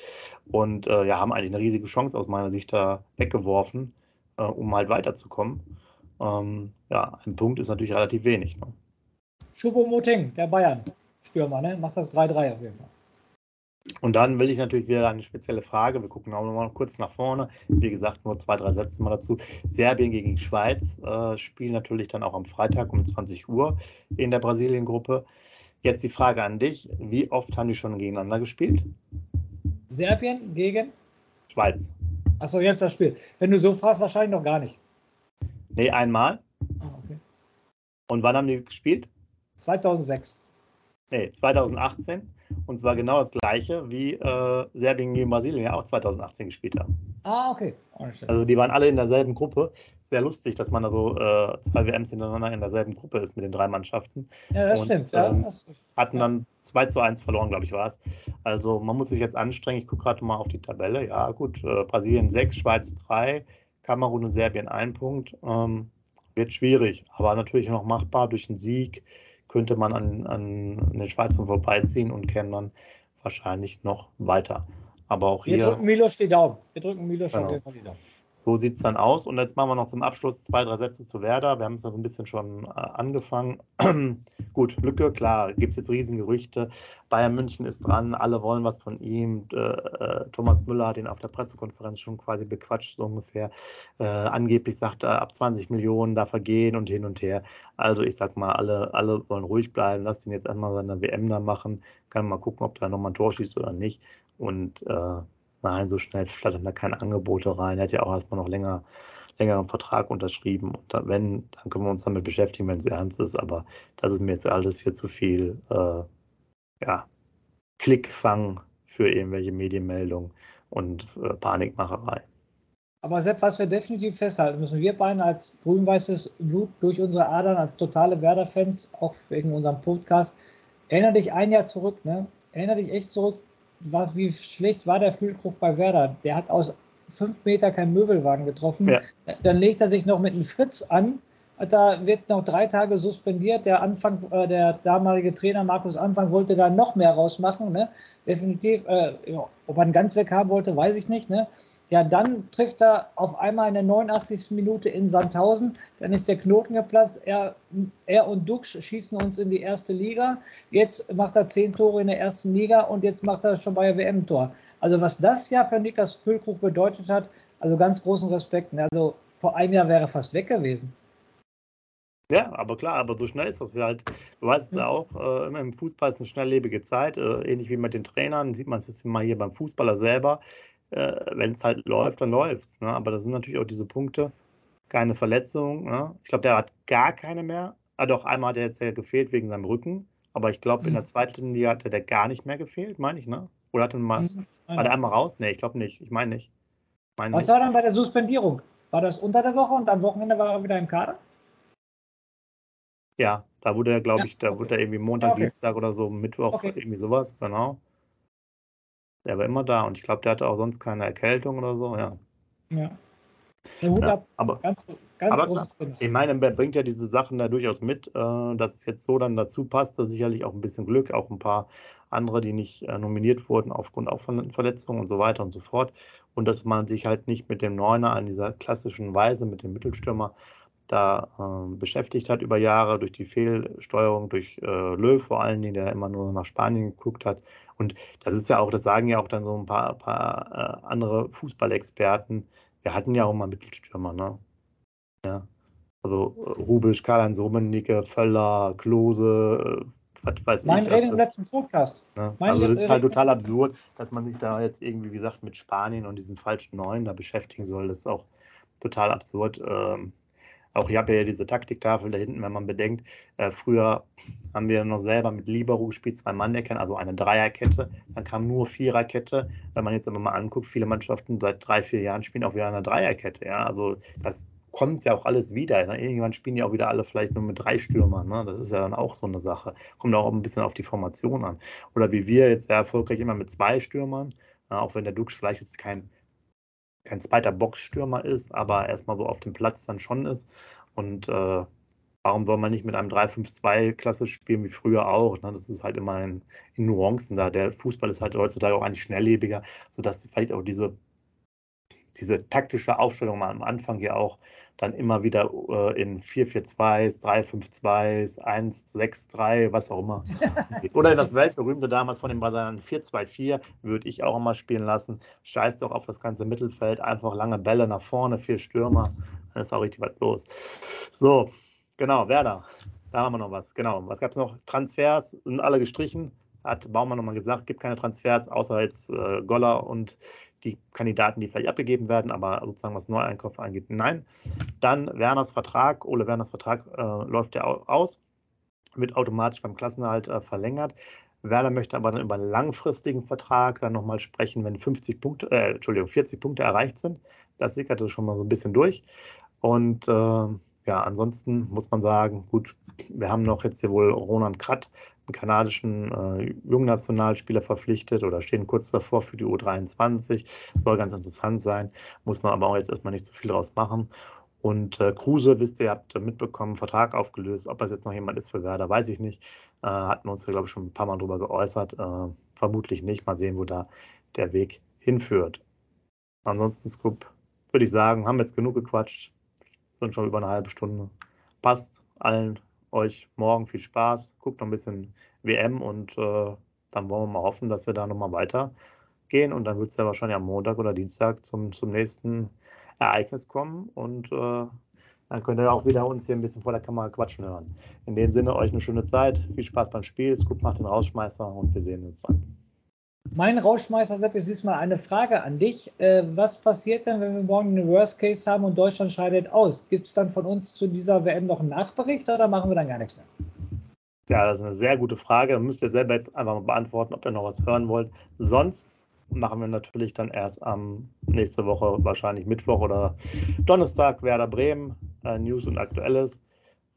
und äh, ja, haben eigentlich eine riesige Chance aus meiner Sicht da weggeworfen, äh, um halt weiterzukommen. Ähm, ja, ein Punkt ist natürlich relativ wenig. Ne? Schupomoteng, der Bayern, Stürmer, ne? macht das 3-3 auf jeden Fall. Und dann will ich natürlich wieder eine spezielle Frage. Wir gucken auch noch mal kurz nach vorne. Wie gesagt, nur zwei, drei Sätze mal dazu. Serbien gegen Schweiz äh, spielen natürlich dann auch am Freitag um 20 Uhr in der Brasilien-Gruppe. Jetzt die Frage an dich: Wie oft haben die schon gegeneinander gespielt? Serbien gegen? Schweiz. Achso, jetzt das Spiel. Wenn du so fragst, wahrscheinlich noch gar nicht. Nee, einmal. Ah, okay. Und wann haben die gespielt? 2006. Nee, 2018. Und zwar genau das gleiche, wie äh, Serbien gegen Brasilien ja auch 2018 gespielt haben. Ah, okay. Also die waren alle in derselben Gruppe. Sehr lustig, dass man da so äh, zwei WMs hintereinander in derselben Gruppe ist mit den drei Mannschaften. Ja, das Und, stimmt. Ja, ähm, das, hatten dann 2 zu 1 verloren, glaube ich, war es. Also man muss sich jetzt anstrengen. Ich gucke gerade mal auf die Tabelle. Ja, gut. Äh, Brasilien 6, Schweiz 3, Kamerun und Serbien 1 Punkt. Ähm, wird schwierig, aber natürlich noch machbar durch einen Sieg könnte man an, an den Schweizern vorbeiziehen und käme dann wahrscheinlich noch weiter. Aber auch hier. Wir drücken Milos die Daumen. Wir drücken Milos genau. die Daumen. So sieht es dann aus. Und jetzt machen wir noch zum Abschluss zwei, drei Sätze zu Werder. Wir haben es ja so ein bisschen schon äh, angefangen. Gut, Lücke, klar, gibt es jetzt Riesengerüchte. Bayern München ist dran, alle wollen was von ihm. Äh, Thomas Müller hat ihn auf der Pressekonferenz schon quasi bequatscht, so ungefähr. Äh, angeblich sagt er, ab 20 Millionen darf er gehen und hin und her. Also ich sag mal, alle, alle sollen ruhig bleiben. Lass ihn jetzt einmal seine WM da machen. Kann mal gucken, ob da nochmal ein Tor schießt oder nicht. Und äh, Nein, so schnell flattern da keine Angebote rein. Er hat ja auch erstmal noch länger, längeren Vertrag unterschrieben. Und dann, wenn, dann können wir uns damit beschäftigen, wenn es ernst ist. Aber das ist mir jetzt alles hier zu viel äh, ja, Klickfang für irgendwelche Medienmeldungen und äh, Panikmacherei. Aber selbst was wir definitiv festhalten müssen, wir beide als grün-weißes Blut durch unsere Adern, als totale Werder-Fans, auch wegen unserem Podcast, erinnere dich ein Jahr zurück, ne? Erinnere dich echt zurück, war, wie schlecht war der Füllkrug bei Werder? Der hat aus fünf Meter keinen Möbelwagen getroffen. Ja. Dann legt er sich noch mit einem Fritz an. Da wird noch drei Tage suspendiert. Der Anfang, äh, der damalige Trainer Markus Anfang wollte da noch mehr rausmachen. Ne? Definitiv, äh, ob er ihn ganz weg haben wollte, weiß ich nicht. Ne? Ja, dann trifft er auf einmal in der 89. Minute in Sandhausen. Dann ist der Knoten geplatzt. Er, er und Duxch schießen uns in die erste Liga. Jetzt macht er zehn Tore in der ersten Liga und jetzt macht er schon bei der WM-Tor. Also, was das ja für Niklas Füllkrug bedeutet hat, also ganz großen Respekt. Also, vor einem Jahr wäre er fast weg gewesen. Ja, aber klar, aber so schnell ist das halt. Du weißt es ja auch, äh, im Fußball ist eine schnelllebige Zeit, äh, ähnlich wie mit den Trainern, sieht man es jetzt mal hier beim Fußballer selber äh, wenn es halt läuft, dann läuft es. Ne? Aber das sind natürlich auch diese Punkte, keine Verletzung. Ne? Ich glaube, der hat gar keine mehr. Ah, doch, einmal hat er jetzt ja gefehlt wegen seinem Rücken. Aber ich glaube, mhm. in der mhm. zweiten Liga hat der gar nicht mehr gefehlt, meine ich, ne? Oder hat er mal, mhm. war der einmal raus? Nee, ich glaube nicht. Ich meine nicht. Mein Was nicht. war dann bei der Suspendierung? war das unter der Woche und am Wochenende war er wieder im Kader? Ja, da wurde er, glaube ja, ich, da okay. wurde er irgendwie Montag, okay. Dienstag oder so, Mittwoch, okay. irgendwie sowas, genau. Der war immer da und ich glaube, der hatte auch sonst keine Erkältung oder so, ja. Ja. Ja, aber, ganz, ganz aber klar, ich meine, er bringt ja diese Sachen da durchaus mit, äh, dass es jetzt so dann dazu passt, dass sicherlich auch ein bisschen Glück, auch ein paar andere, die nicht äh, nominiert wurden aufgrund auch von Verletzungen und so weiter und so fort. Und dass man sich halt nicht mit dem Neuner an dieser klassischen Weise, mit dem Mittelstürmer, da äh, beschäftigt hat über Jahre durch die Fehlsteuerung, durch äh, Löw vor allen Dingen, der immer nur nach Spanien geguckt hat. Und das ist ja auch, das sagen ja auch dann so ein paar, paar äh, andere Fußballexperten. Wir hatten ja auch mal Mittelstürmer, ne? Ja. Also äh, Rubisch, Karl-Heinz Rummenigge, Völler, Klose, äh, was weiß mein ich. Mein Rede im letzten Podcast. Ne? Also das ist halt total absurd, dass man sich da jetzt irgendwie, wie gesagt, mit Spanien und diesen falschen Neuen da beschäftigen soll. Das ist auch total absurd. Ähm, auch ich habe ja diese Taktiktafel da hinten, wenn man bedenkt, äh, früher haben wir noch selber mit Libero gespielt, zwei Mann erkennen, also eine Dreierkette. Dann kam nur Viererkette. Wenn man jetzt aber mal anguckt, viele Mannschaften seit drei, vier Jahren spielen auch wieder eine Dreierkette. Ja? Also das kommt ja auch alles wieder. Ne? Irgendwann spielen ja auch wieder alle vielleicht nur mit drei Stürmern. Ne? Das ist ja dann auch so eine Sache. Kommt auch ein bisschen auf die Formation an. Oder wie wir jetzt sehr erfolgreich immer mit zwei Stürmern, ja, auch wenn der Dux vielleicht jetzt kein, kein zweiter Boxstürmer ist, aber erstmal so auf dem Platz dann schon ist. Und äh, warum soll man nicht mit einem 3-5-2 klassisch spielen wie früher auch? Ne? Das ist halt immer in, in Nuancen da. Der Fußball ist halt heutzutage auch eigentlich schnelllebiger, sodass vielleicht auch diese diese taktische Aufstellung mal am Anfang ja auch dann immer wieder äh, in 4-4-2s, 3-5-2s, 1-6-3, was auch immer. Oder das weltberühmte damals von den Brasilianern 4-2-4 würde ich auch immer spielen lassen. Scheiß doch auf das ganze Mittelfeld, einfach lange Bälle nach vorne, vier Stürmer, dann ist auch richtig was los. So, genau, Werder, da haben wir noch was. Genau, was gab es noch? Transfers sind alle gestrichen hat Baumann nochmal gesagt, gibt keine Transfers, außer jetzt äh, Goller und die Kandidaten, die vielleicht abgegeben werden, aber sozusagen was Neueinkauf angeht, nein. Dann Werners Vertrag, Ole Werners Vertrag äh, läuft ja aus, wird automatisch beim Klassenerhalt äh, verlängert. Werder möchte aber dann über einen langfristigen Vertrag dann nochmal sprechen, wenn 50 Punkte, äh, Entschuldigung, 40 Punkte erreicht sind. Das sickerte schon mal so ein bisschen durch. Und äh, ja, ansonsten muss man sagen, gut, wir haben noch jetzt hier wohl Ronan Kratt, einen kanadischen äh, Jungnationalspieler verpflichtet oder stehen kurz davor für die U23. Soll ganz interessant sein, muss man aber auch jetzt erstmal nicht zu viel draus machen. Und äh, Kruse, wisst ihr, habt mitbekommen, Vertrag aufgelöst. Ob das jetzt noch jemand ist für Werder, weiß ich nicht. Äh, hatten uns glaube ich, schon ein paar Mal drüber geäußert. Äh, vermutlich nicht. Mal sehen, wo da der Weg hinführt. Ansonsten, Scoop, würde ich sagen, haben jetzt genug gequatscht sind schon über eine halbe Stunde. Passt allen euch morgen viel Spaß. Guckt noch ein bisschen WM und äh, dann wollen wir mal hoffen, dass wir da nochmal weitergehen. Und dann wird es ja wahrscheinlich am Montag oder Dienstag zum, zum nächsten Ereignis kommen. Und äh, dann könnt ihr auch wieder uns hier ein bisschen vor der Kamera quatschen hören. In dem Sinne, euch eine schöne Zeit. Viel Spaß beim Spiel. Scoop macht den Rausschmeißer und wir sehen uns dann. Mein Rauschmeister Sepp ist diesmal eine Frage an dich. Äh, was passiert denn, wenn wir morgen einen Worst Case haben und Deutschland scheidet aus? Gibt es dann von uns zu dieser WM noch einen Nachbericht oder machen wir dann gar nichts mehr? Ja, das ist eine sehr gute Frage. Müsst ihr selber jetzt einfach mal beantworten, ob ihr noch was hören wollt. Sonst machen wir natürlich dann erst am nächste Woche, wahrscheinlich Mittwoch oder Donnerstag, Werder Bremen, äh, News und Aktuelles.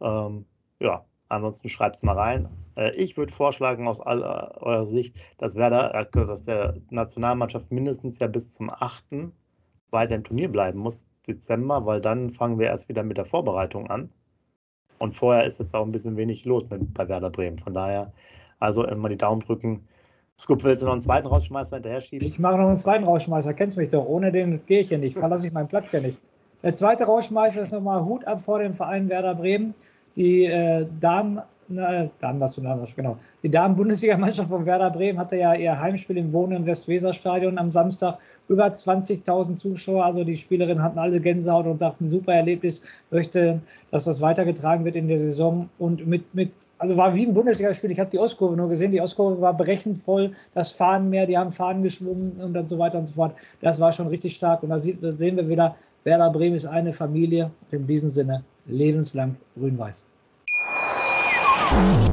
Ähm, ja, Ansonsten schreibt es mal rein. Äh, ich würde vorschlagen, aus aller, eurer Sicht, dass Werder, äh, dass der Nationalmannschaft mindestens ja bis zum 8. weiter im Turnier bleiben muss, Dezember, weil dann fangen wir erst wieder mit der Vorbereitung an. Und vorher ist jetzt auch ein bisschen wenig los mit, bei Werder Bremen. Von daher, also immer die Daumen drücken. Scoop, willst du noch einen zweiten Rausschmeißer hinterher schieben? Ich mache noch einen zweiten Rausschmeißer, kennst mich doch. Ohne den gehe ich ja nicht, verlasse ich meinen Platz ja nicht. Der zweite Rausschmeißer ist nochmal Hut ab vor dem Verein Werder Bremen die äh, Damen, na, Damen-Nationalmannschaft, genau. Die Damen-Bundesliga-Mannschaft von Werder Bremen hatte ja ihr Heimspiel im Wohnen im Westweser-Stadion am Samstag. Über 20.000 Zuschauer, also die Spielerinnen hatten alle Gänsehaut und sagten, super Erlebnis, möchte, dass das weitergetragen wird in der Saison. Und mit, mit also war wie ein Bundesligaspiel, ich habe die Ostkurve nur gesehen, die Ostkurve war brechend voll, das Fahnenmeer, die haben Fahnen geschwungen und dann so weiter und so fort. Das war schon richtig stark. Und da sehen wir wieder, Werder Bremen ist eine Familie. In diesem Sinne lebenslang grün-weiß. Mm-hmm.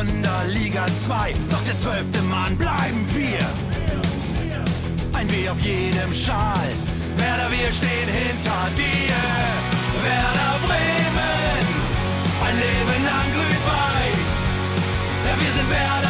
Weser Wunder, Liga 2, doch der zwölfte Mann bleiben wir. Ein W auf jedem Schal, Werder, wir stehen hinter dir. Werder Bremen, ein Leben lang grün-weiß. Ja, wir sind Werder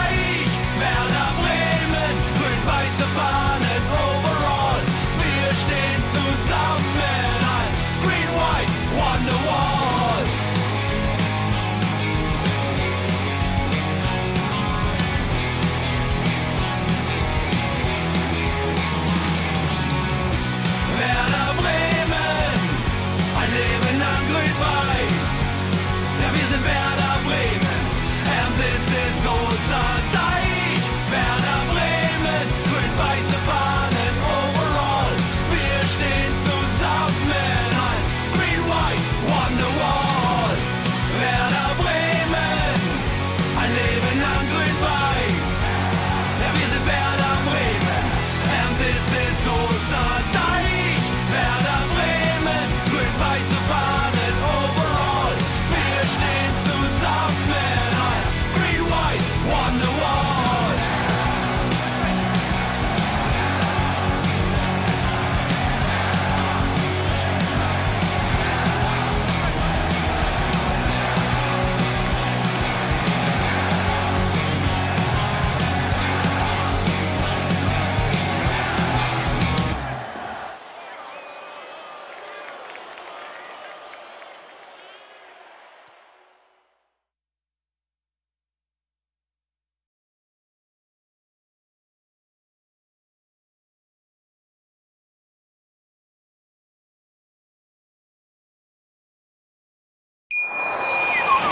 Werder Bremen, grün-weiße Fahnen